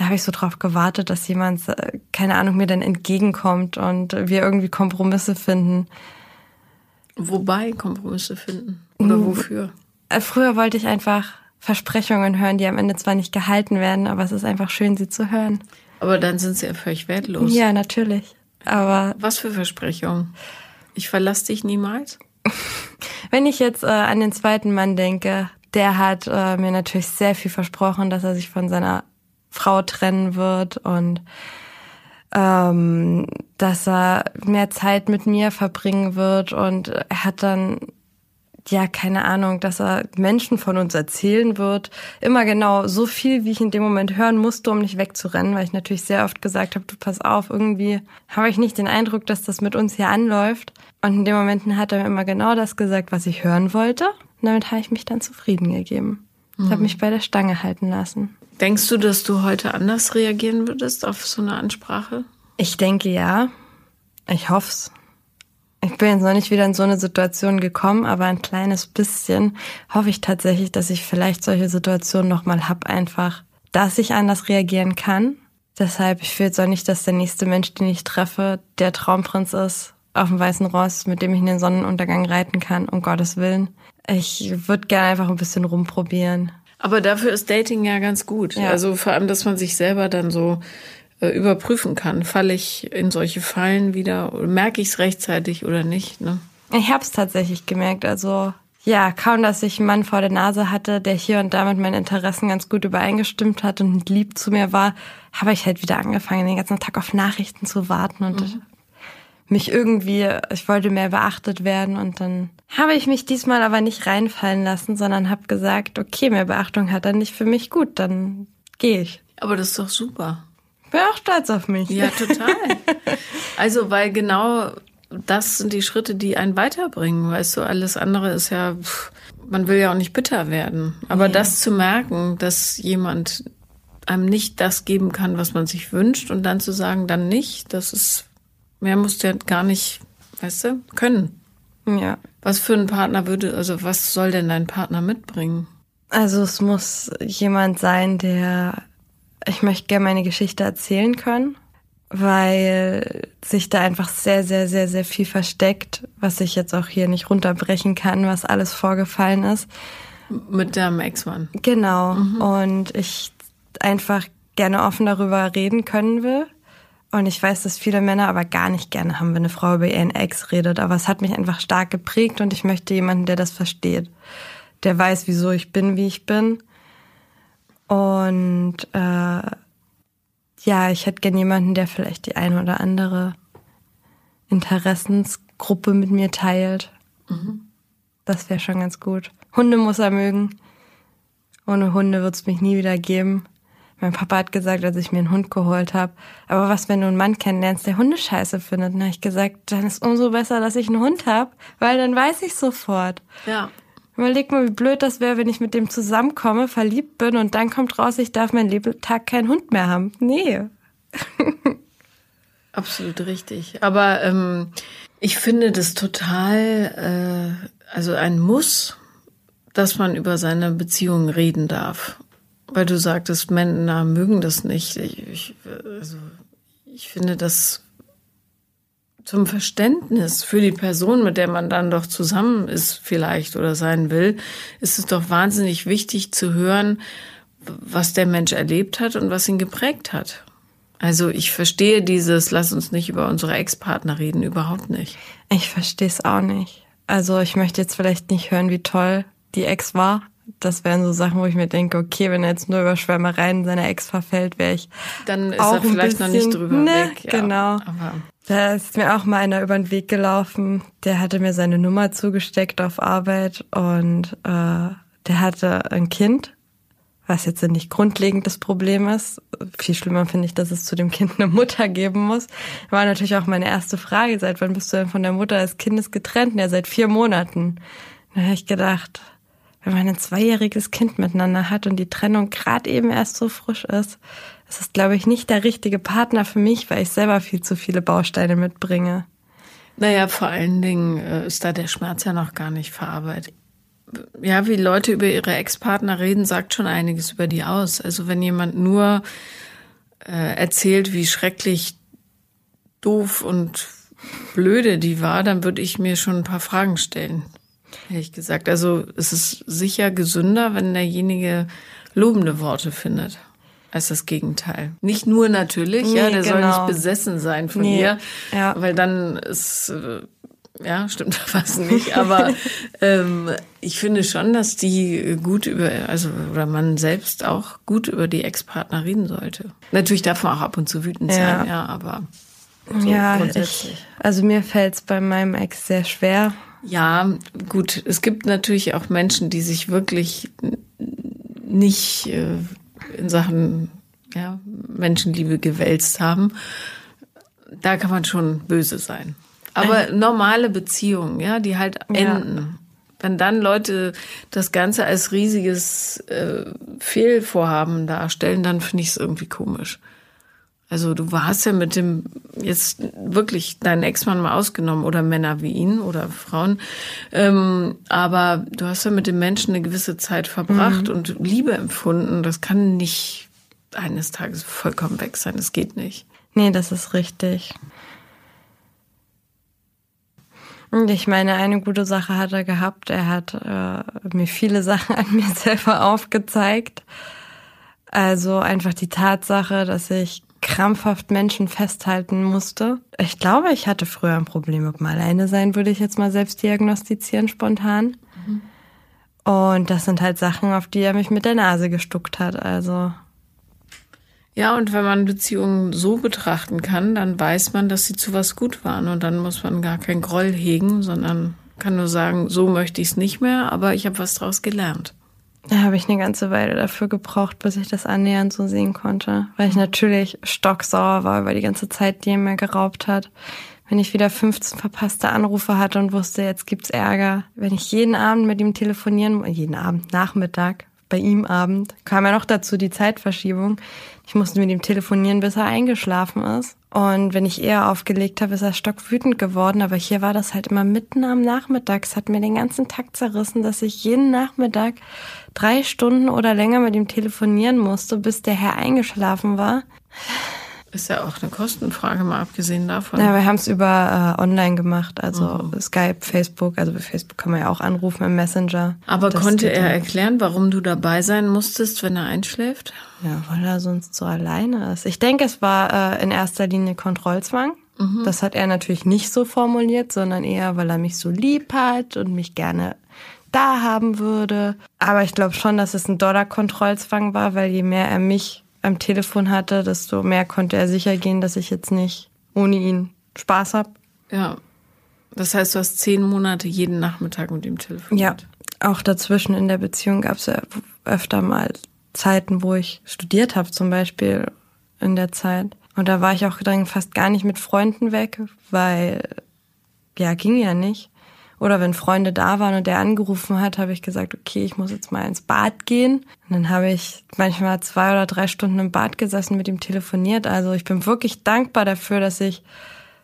da habe ich so drauf gewartet, dass jemand, äh, keine Ahnung, mir dann entgegenkommt und wir irgendwie Kompromisse finden.
Wobei Kompromisse finden? Oder wofür?
Äh, früher wollte ich einfach Versprechungen hören, die am Ende zwar nicht gehalten werden, aber es ist einfach schön, sie zu hören.
Aber dann sind sie ja völlig wertlos.
Ja, natürlich. Aber.
Was für Versprechungen? Ich verlasse dich niemals?
Wenn ich jetzt äh, an den zweiten Mann denke, der hat äh, mir natürlich sehr viel versprochen, dass er sich von seiner Frau trennen wird und ähm, dass er mehr Zeit mit mir verbringen wird und er hat dann ja, keine Ahnung, dass er Menschen von uns erzählen wird. Immer genau so viel, wie ich in dem Moment hören musste, um nicht wegzurennen, weil ich natürlich sehr oft gesagt habe, du pass auf, irgendwie habe ich nicht den Eindruck, dass das mit uns hier anläuft. Und in dem Moment hat er mir immer genau das gesagt, was ich hören wollte. Und damit habe ich mich dann zufrieden gegeben. Ich mhm. habe mich bei der Stange halten lassen.
Denkst du, dass du heute anders reagieren würdest auf so eine Ansprache?
Ich denke ja. Ich hoff's. Ich bin jetzt noch nicht wieder in so eine Situation gekommen, aber ein kleines bisschen hoffe ich tatsächlich, dass ich vielleicht solche Situationen nochmal hab, einfach, dass ich anders reagieren kann. Deshalb, ich will jetzt auch nicht, dass der nächste Mensch, den ich treffe, der Traumprinz ist, auf dem weißen Ross, mit dem ich in den Sonnenuntergang reiten kann, um Gottes Willen. Ich würde gerne einfach ein bisschen rumprobieren.
Aber dafür ist Dating ja ganz gut. Ja. Also vor allem, dass man sich selber dann so äh, überprüfen kann. Falle ich in solche Fallen wieder? Merke ich es rechtzeitig oder nicht? Ne?
Ich habe es tatsächlich gemerkt. Also ja, kaum, dass ich einen Mann vor der Nase hatte, der hier und da mit meinen Interessen ganz gut übereingestimmt hat und lieb zu mir war, habe ich halt wieder angefangen, den ganzen Tag auf Nachrichten zu warten und mhm mich irgendwie, ich wollte mehr beachtet werden und dann habe ich mich diesmal aber nicht reinfallen lassen, sondern habe gesagt, okay, mehr Beachtung hat er nicht für mich gut, dann gehe ich.
Aber das ist doch super.
Bin auch stolz auf mich.
Ja, total. also, weil genau das sind die Schritte, die einen weiterbringen. Weißt du, alles andere ist ja, pff, man will ja auch nicht bitter werden. Aber ja. das zu merken, dass jemand einem nicht das geben kann, was man sich wünscht und dann zu sagen, dann nicht, das ist Mehr musst du ja gar nicht, weißt du, können.
Ja.
Was für ein Partner würde, also was soll denn dein Partner mitbringen?
Also es muss jemand sein, der, ich möchte gerne meine Geschichte erzählen können, weil sich da einfach sehr, sehr, sehr, sehr viel versteckt, was ich jetzt auch hier nicht runterbrechen kann, was alles vorgefallen ist.
Mit deinem Ex-Mann.
Genau. Mhm. Und ich einfach gerne offen darüber reden können will. Und ich weiß, dass viele Männer aber gar nicht gerne haben, wenn eine Frau über ihren Ex redet. Aber es hat mich einfach stark geprägt und ich möchte jemanden, der das versteht. Der weiß, wieso ich bin, wie ich bin. Und äh, ja, ich hätte gern jemanden, der vielleicht die eine oder andere Interessensgruppe mit mir teilt. Mhm. Das wäre schon ganz gut. Hunde muss er mögen. Ohne Hunde wird es mich nie wieder geben. Mein Papa hat gesagt, als ich mir einen Hund geholt habe, aber was, wenn du einen Mann kennenlernst, der Hunde scheiße findet? Dann habe ich gesagt, dann ist umso besser, dass ich einen Hund habe, weil dann weiß ich sofort.
Ja.
Überleg mal, wie blöd das wäre, wenn ich mit dem zusammenkomme, verliebt bin und dann kommt raus, ich darf mein Lebtag keinen Hund mehr haben. Nee.
Absolut richtig. Aber ähm, ich finde das total, äh, also ein Muss, dass man über seine Beziehungen reden darf. Weil du sagtest, Männer mögen das nicht. Ich, ich, also, ich finde das zum Verständnis für die Person, mit der man dann doch zusammen ist vielleicht oder sein will, ist es doch wahnsinnig wichtig zu hören, was der Mensch erlebt hat und was ihn geprägt hat. Also ich verstehe dieses, lass uns nicht über unsere Ex-Partner reden, überhaupt nicht.
Ich verstehe es auch nicht. Also ich möchte jetzt vielleicht nicht hören, wie toll die Ex war, das wären so Sachen, wo ich mir denke, okay, wenn er jetzt nur über Schwärmereien seiner Ex verfällt, wäre ich.
Dann ist er vielleicht bisschen, noch nicht drüber
ne, weg. Ja, genau. Aber da ist mir auch mal einer über den Weg gelaufen, der hatte mir seine Nummer zugesteckt auf Arbeit und äh, der hatte ein Kind, was jetzt nicht grundlegend das Problem ist. Viel schlimmer finde ich, dass es zu dem Kind eine Mutter geben muss. War natürlich auch meine erste Frage, seit wann bist du denn von der Mutter des Kindes getrennt? Ja, seit vier Monaten. Da habe ich gedacht, wenn man ein zweijähriges Kind miteinander hat und die Trennung gerade eben erst so frisch ist, ist es, glaube ich, nicht der richtige Partner für mich, weil ich selber viel zu viele Bausteine mitbringe.
Naja, vor allen Dingen äh, ist da der Schmerz ja noch gar nicht verarbeitet. Ja, wie Leute über ihre Ex-Partner reden, sagt schon einiges über die aus. Also wenn jemand nur äh, erzählt, wie schrecklich doof und blöde die war, dann würde ich mir schon ein paar Fragen stellen. Ehrlich gesagt. Also es ist sicher gesünder, wenn derjenige lobende Worte findet als das Gegenteil. Nicht nur natürlich, nee, ja, der genau. soll nicht besessen sein von nee, ihr, ja. weil dann ist äh, ja stimmt was nicht. Aber ähm, ich finde schon, dass die gut über, also oder man selbst auch gut über die Ex-Partner reden sollte. Natürlich darf man auch ab und zu wütend ja. sein, ja, aber
so ja, ich, also mir fällt es bei meinem Ex sehr schwer,
ja, gut. Es gibt natürlich auch Menschen, die sich wirklich nicht äh, in Sachen ja, Menschenliebe gewälzt haben. Da kann man schon böse sein. Aber normale Beziehungen, ja, die halt enden. Ja. Wenn dann Leute das Ganze als riesiges äh, Fehlvorhaben darstellen, dann finde ich es irgendwie komisch. Also du warst ja mit dem, jetzt wirklich deinen Ex-Mann mal ausgenommen oder Männer wie ihn oder Frauen, ähm, aber du hast ja mit dem Menschen eine gewisse Zeit verbracht mhm. und Liebe empfunden. Das kann nicht eines Tages vollkommen weg sein. Das geht nicht.
Nee, das ist richtig. Und ich meine, eine gute Sache hat er gehabt. Er hat äh, mir viele Sachen an mir selber aufgezeigt. Also einfach die Tatsache, dass ich krampfhaft Menschen festhalten musste. Ich glaube, ich hatte früher ein Problem mit dem Alleine sein, würde ich jetzt mal selbst diagnostizieren, spontan. Mhm. Und das sind halt Sachen, auf die er mich mit der Nase gestuckt hat, also.
Ja, und wenn man Beziehungen so betrachten kann, dann weiß man, dass sie zu was gut waren. Und dann muss man gar keinen Groll hegen, sondern kann nur sagen, so möchte ich es nicht mehr, aber ich habe was draus gelernt.
Da habe ich eine ganze Weile dafür gebraucht, bis ich das annähernd so sehen konnte. Weil ich natürlich stocksauer war über die ganze Zeit, die er mir geraubt hat. Wenn ich wieder 15 verpasste Anrufe hatte und wusste, jetzt gibt's Ärger. Wenn ich jeden Abend mit ihm telefonieren, jeden Abend, Nachmittag, bei ihm Abend, kam ja noch dazu die Zeitverschiebung. Ich musste mit ihm telefonieren, bis er eingeschlafen ist. Und wenn ich eher aufgelegt habe, ist er stockwütend geworden. Aber hier war das halt immer mitten am Nachmittag. Es hat mir den ganzen Tag zerrissen, dass ich jeden Nachmittag drei Stunden oder länger mit ihm telefonieren musste, bis der Herr eingeschlafen war.
Ist ja auch eine Kostenfrage, mal abgesehen davon.
Ja, wir haben es über äh, online gemacht, also mhm. Skype, Facebook. Also bei Facebook kann man ja auch anrufen im Messenger.
Aber das konnte er erklären, warum du dabei sein musstest, wenn er einschläft?
Ja, weil er sonst so alleine ist. Ich denke, es war äh, in erster Linie Kontrollzwang. Mhm. Das hat er natürlich nicht so formuliert, sondern eher, weil er mich so lieb hat und mich gerne da haben würde. Aber ich glaube schon, dass es ein Dollar-Kontrollzwang war, weil je mehr er mich am Telefon hatte, desto mehr konnte er sicher gehen, dass ich jetzt nicht ohne ihn Spaß habe.
Ja. Das heißt, du hast zehn Monate jeden Nachmittag mit ihm telefoniert.
Ja. Auch dazwischen in der Beziehung gab es ja öfter mal Zeiten, wo ich studiert habe, zum Beispiel in der Zeit. Und da war ich auch dann fast gar nicht mit Freunden weg, weil ja, ging ja nicht. Oder wenn Freunde da waren und der angerufen hat, habe ich gesagt, okay, ich muss jetzt mal ins Bad gehen. Und dann habe ich manchmal zwei oder drei Stunden im Bad gesessen, mit ihm telefoniert. Also ich bin wirklich dankbar dafür, dass ich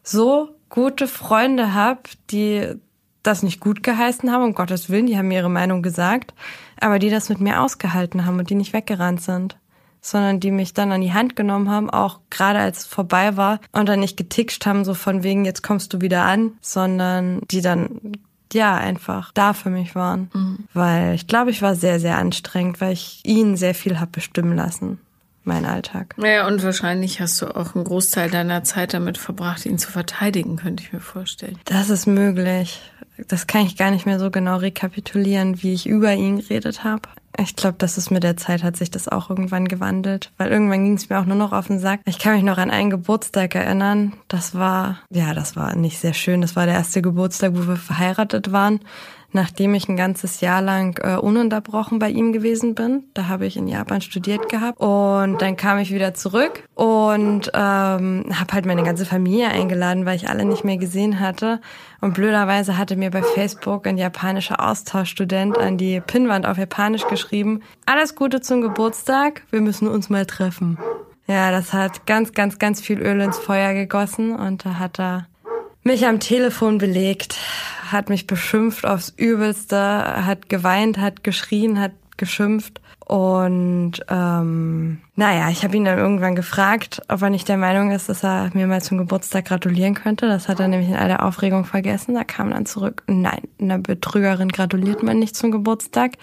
so gute Freunde habe, die das nicht gut geheißen haben, um Gottes Willen, die haben ihre Meinung gesagt, aber die das mit mir ausgehalten haben und die nicht weggerannt sind sondern die mich dann an die Hand genommen haben, auch gerade als es vorbei war und dann nicht getickscht haben, so von wegen, jetzt kommst du wieder an, sondern die dann ja einfach da für mich waren. Mhm. Weil ich glaube, ich war sehr, sehr anstrengend, weil ich ihn sehr viel habe bestimmen lassen. Mein Alltag.
Ja, und wahrscheinlich hast du auch einen Großteil deiner Zeit damit verbracht, ihn zu verteidigen, könnte ich mir vorstellen.
Das ist möglich. Das kann ich gar nicht mehr so genau rekapitulieren, wie ich über ihn geredet habe. Ich glaube, das ist mit der Zeit hat sich das auch irgendwann gewandelt, weil irgendwann ging es mir auch nur noch auf den Sack. Ich kann mich noch an einen Geburtstag erinnern. Das war, ja, das war nicht sehr schön. Das war der erste Geburtstag, wo wir verheiratet waren. Nachdem ich ein ganzes Jahr lang äh, ununterbrochen bei ihm gewesen bin. Da habe ich in Japan studiert gehabt und dann kam ich wieder zurück und ähm, habe halt meine ganze Familie eingeladen, weil ich alle nicht mehr gesehen hatte. Und blöderweise hatte mir bei Facebook ein japanischer Austauschstudent an die Pinnwand auf Japanisch geschrieben, alles Gute zum Geburtstag, wir müssen uns mal treffen. Ja, das hat ganz, ganz, ganz viel Öl ins Feuer gegossen und da hat er mich am Telefon belegt, hat mich beschimpft aufs Übelste, hat geweint, hat geschrien, hat geschimpft. Und ähm, naja, ich habe ihn dann irgendwann gefragt, ob er nicht der Meinung ist, dass er mir mal zum Geburtstag gratulieren könnte. Das hat er nämlich in all der Aufregung vergessen. Da kam dann zurück, nein, einer Betrügerin gratuliert man nicht zum Geburtstag.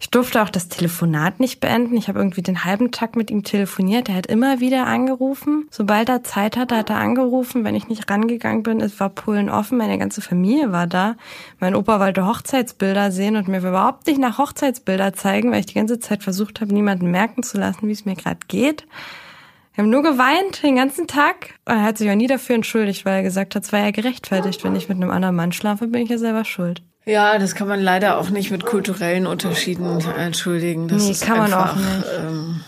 Ich durfte auch das Telefonat nicht beenden. Ich habe irgendwie den halben Tag mit ihm telefoniert. Er hat immer wieder angerufen. Sobald er Zeit hatte, hat er angerufen. Wenn ich nicht rangegangen bin, es war Polen offen. Meine ganze Familie war da. Mein Opa wollte Hochzeitsbilder sehen und mir überhaupt nicht nach Hochzeitsbilder zeigen, weil ich die ganze Zeit versucht habe, niemanden merken zu lassen, wie es mir gerade geht. Wir haben nur geweint den ganzen Tag. Er hat sich auch nie dafür entschuldigt, weil er gesagt hat, es war ja gerechtfertigt. Wenn ich mit einem anderen Mann schlafe, bin ich ja selber schuld.
Ja, das kann man leider auch nicht mit kulturellen Unterschieden entschuldigen. Das
nee, kann man einfach, auch nicht. Ähm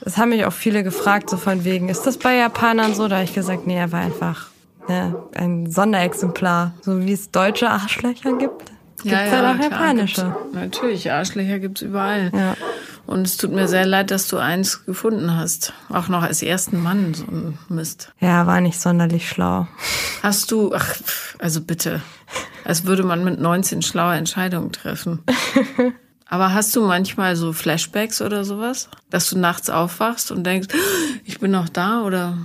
das haben mich auch viele gefragt, so von wegen, ist das bei Japanern so? Da habe ich gesagt, nee, er war einfach ne, ein Sonderexemplar. So wie es deutsche Arschlöcher gibt, gibt
ja,
es
ja,
halt auch japanische.
Natürlich, Arschlöcher gibt's überall. Ja. Und es tut mir sehr leid, dass du eins gefunden hast. Auch noch als ersten Mann, so ein Mist.
Ja, war nicht sonderlich schlau.
Hast du, ach, also bitte, als würde man mit 19 schlaue Entscheidungen treffen. Aber hast du manchmal so Flashbacks oder sowas? Dass du nachts aufwachst und denkst, ich bin noch da oder?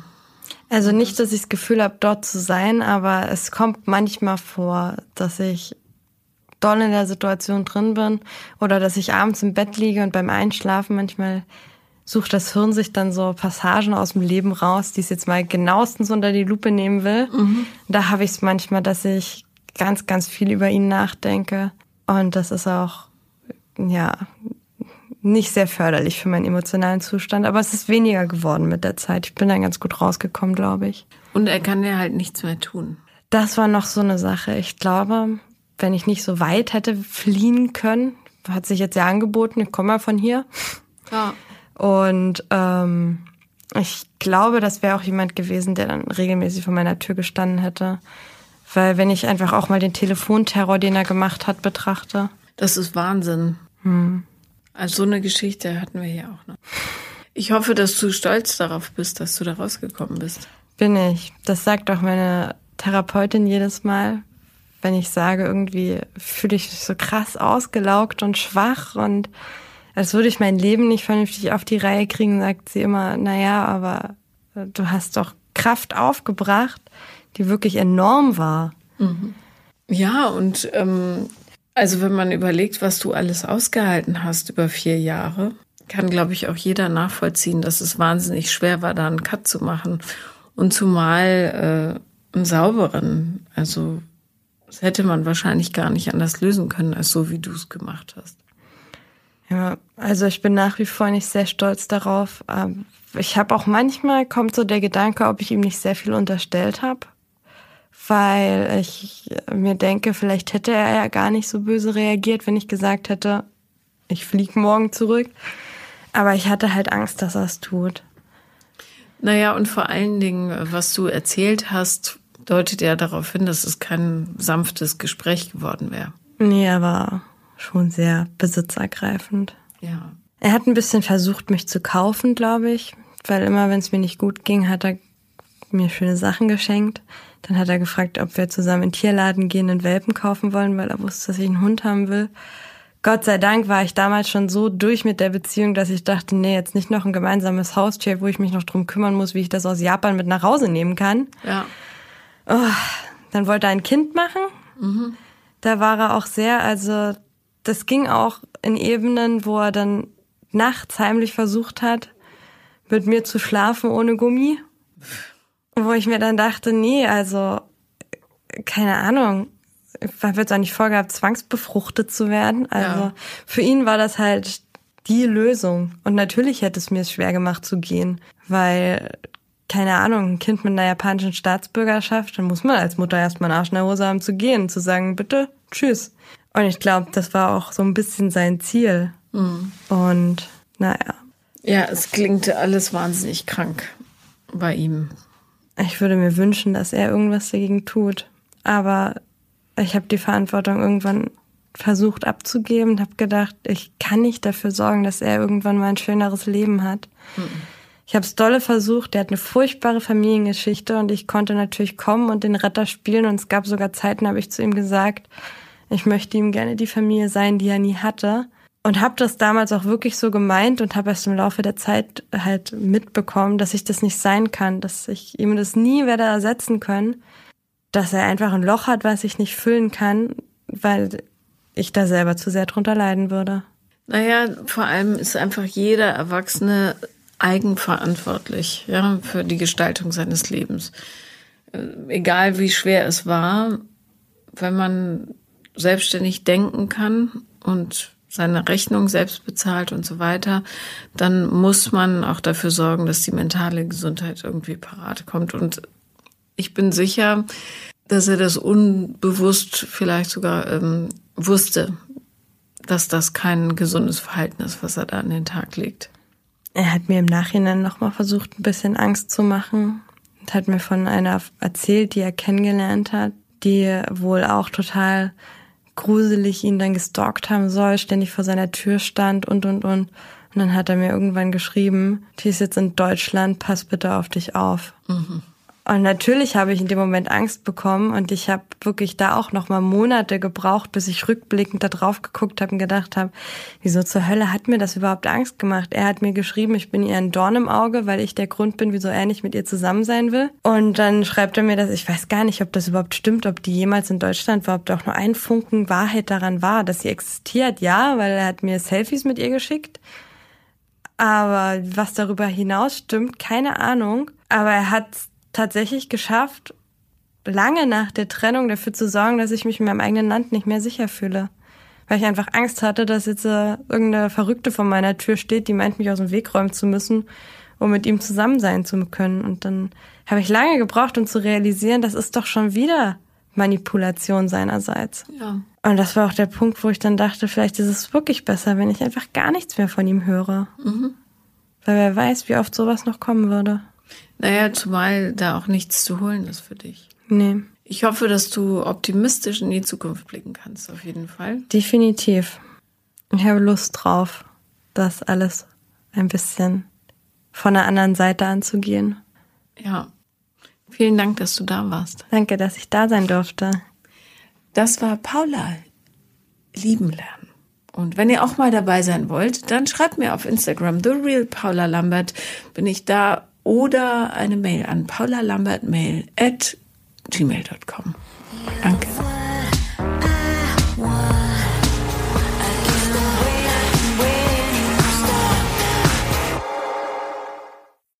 Also nicht, dass ich das Gefühl habe, dort zu sein, aber es kommt manchmal vor, dass ich doll in der Situation drin bin oder dass ich abends im Bett liege und beim Einschlafen manchmal sucht das Hirn sich dann so Passagen aus dem Leben raus, die es jetzt mal genauestens unter die Lupe nehmen will. Mhm. Da habe ich es manchmal, dass ich ganz, ganz viel über ihn nachdenke. Und das ist auch, ja, nicht sehr förderlich für meinen emotionalen Zustand. Aber es ist weniger geworden mit der Zeit. Ich bin dann ganz gut rausgekommen, glaube ich.
Und er kann ja halt nichts mehr tun.
Das war noch so eine Sache. Ich glaube, wenn ich nicht so weit hätte fliehen können, hat sich jetzt ja angeboten, ich komme mal von hier. Ja. Und ähm, ich glaube, das wäre auch jemand gewesen, der dann regelmäßig vor meiner Tür gestanden hätte. Weil wenn ich einfach auch mal den Telefonterror, den er gemacht hat, betrachte.
Das ist Wahnsinn. Hm. Also so eine Geschichte hatten wir hier auch noch. Ich hoffe, dass du stolz darauf bist, dass du da rausgekommen bist.
Bin ich. Das sagt auch meine Therapeutin jedes Mal, wenn ich sage, irgendwie fühle ich mich so krass ausgelaugt und schwach und als würde ich mein Leben nicht vernünftig auf die Reihe kriegen, sagt sie immer, naja, aber du hast doch Kraft aufgebracht, die wirklich enorm war.
Mhm. Ja, und ähm, also wenn man überlegt, was du alles ausgehalten hast über vier Jahre, kann, glaube ich, auch jeder nachvollziehen, dass es wahnsinnig schwer war, da einen Cut zu machen. Und zumal äh, einen sauberen. Also das hätte man wahrscheinlich gar nicht anders lösen können, als so, wie du es gemacht hast.
Ja, also ich bin nach wie vor nicht sehr stolz darauf. Ähm, ich habe auch manchmal kommt so der Gedanke, ob ich ihm nicht sehr viel unterstellt habe, weil ich mir denke, vielleicht hätte er ja gar nicht so böse reagiert, wenn ich gesagt hätte, ich fliege morgen zurück. Aber ich hatte halt Angst, dass er es tut.
Naja, und vor allen Dingen, was du erzählt hast, deutet ja darauf hin, dass es kein sanftes Gespräch geworden wäre.
Nee, aber schon sehr besitzergreifend.
Ja.
Er hat ein bisschen versucht, mich zu kaufen, glaube ich, weil immer, wenn es mir nicht gut ging, hat er mir schöne Sachen geschenkt. Dann hat er gefragt, ob wir zusammen in den Tierladen gehen und Welpen kaufen wollen, weil er wusste, dass ich einen Hund haben will. Gott sei Dank war ich damals schon so durch mit der Beziehung, dass ich dachte, nee, jetzt nicht noch ein gemeinsames Haustier, wo ich mich noch drum kümmern muss, wie ich das aus Japan mit nach Hause nehmen kann.
Ja.
Oh, dann wollte er ein Kind machen. Mhm. Da war er auch sehr, also das ging auch in Ebenen, wo er dann nachts heimlich versucht hat, mit mir zu schlafen ohne Gummi. Wo ich mir dann dachte, nee, also keine Ahnung, ich habe jetzt auch nicht vorgehabt, zwangsbefruchtet zu werden. Also ja. für ihn war das halt die Lösung. Und natürlich hätte es mir schwer gemacht zu gehen, weil keine Ahnung, ein Kind mit einer japanischen Staatsbürgerschaft, dann muss man als Mutter erstmal einen Arsch in der Hose haben zu gehen, zu sagen, bitte, tschüss. Und ich glaube, das war auch so ein bisschen sein Ziel. Mhm. Und naja.
Ja, es klingt alles wahnsinnig krank bei ihm.
Ich würde mir wünschen, dass er irgendwas dagegen tut. Aber ich habe die Verantwortung irgendwann versucht abzugeben und habe gedacht, ich kann nicht dafür sorgen, dass er irgendwann mal ein schöneres Leben hat. Mhm. Ich habe es dolle versucht, der hat eine furchtbare Familiengeschichte und ich konnte natürlich kommen und den Retter spielen und es gab sogar Zeiten, habe ich zu ihm gesagt, ich möchte ihm gerne die Familie sein, die er nie hatte. Und habe das damals auch wirklich so gemeint und habe erst im Laufe der Zeit halt mitbekommen, dass ich das nicht sein kann, dass ich ihm das nie werde ersetzen können, dass er einfach ein Loch hat, was ich nicht füllen kann, weil ich da selber zu sehr drunter leiden würde.
Naja, vor allem ist einfach jeder Erwachsene eigenverantwortlich ja, für die Gestaltung seines Lebens. Äh, egal wie schwer es war, wenn man selbstständig denken kann und seine Rechnung selbst bezahlt und so weiter, dann muss man auch dafür sorgen, dass die mentale Gesundheit irgendwie parat kommt. Und ich bin sicher, dass er das unbewusst vielleicht sogar ähm, wusste, dass das kein gesundes Verhalten ist, was er da an den Tag legt.
Er hat mir im Nachhinein nochmal versucht, ein bisschen Angst zu machen und hat mir von einer erzählt, die er kennengelernt hat, die wohl auch total gruselig ihn dann gestalkt haben soll, ständig vor seiner Tür stand und, und, und. Und dann hat er mir irgendwann geschrieben, die ist jetzt in Deutschland, pass bitte auf dich auf. Mhm. Und natürlich habe ich in dem Moment Angst bekommen und ich habe wirklich da auch noch mal Monate gebraucht, bis ich rückblickend da drauf geguckt habe und gedacht habe, wieso zur Hölle hat mir das überhaupt Angst gemacht? Er hat mir geschrieben, ich bin ihr ein Dorn im Auge, weil ich der Grund bin, wieso er nicht mit ihr zusammen sein will. Und dann schreibt er mir das, ich weiß gar nicht, ob das überhaupt stimmt, ob die jemals in Deutschland war, ob da auch nur ein Funken Wahrheit daran war, dass sie existiert. Ja, weil er hat mir Selfies mit ihr geschickt. Aber was darüber hinaus stimmt, keine Ahnung. Aber er hat tatsächlich geschafft, lange nach der Trennung dafür zu sorgen, dass ich mich in meinem eigenen Land nicht mehr sicher fühle. Weil ich einfach Angst hatte, dass jetzt äh, irgendeine Verrückte vor meiner Tür steht, die meint, mich aus dem Weg räumen zu müssen, um mit ihm zusammen sein zu können. Und dann habe ich lange gebraucht, um zu realisieren, das ist doch schon wieder Manipulation seinerseits. Ja. Und das war auch der Punkt, wo ich dann dachte, vielleicht ist es wirklich besser, wenn ich einfach gar nichts mehr von ihm höre. Mhm. Weil wer weiß, wie oft sowas noch kommen würde.
Naja, zumal da auch nichts zu holen ist für dich.
Nee.
Ich hoffe, dass du optimistisch in die Zukunft blicken kannst, auf jeden Fall.
Definitiv. Ich habe Lust drauf, das alles ein bisschen von der anderen Seite anzugehen.
Ja. Vielen Dank, dass du da warst.
Danke, dass ich da sein durfte.
Das war Paula. Lieben lernen. Und wenn ihr auch mal dabei sein wollt, dann schreibt mir auf Instagram, The Real Paula Lambert. Bin ich da oder eine Mail an paulalambertmail at gmail.com. Danke.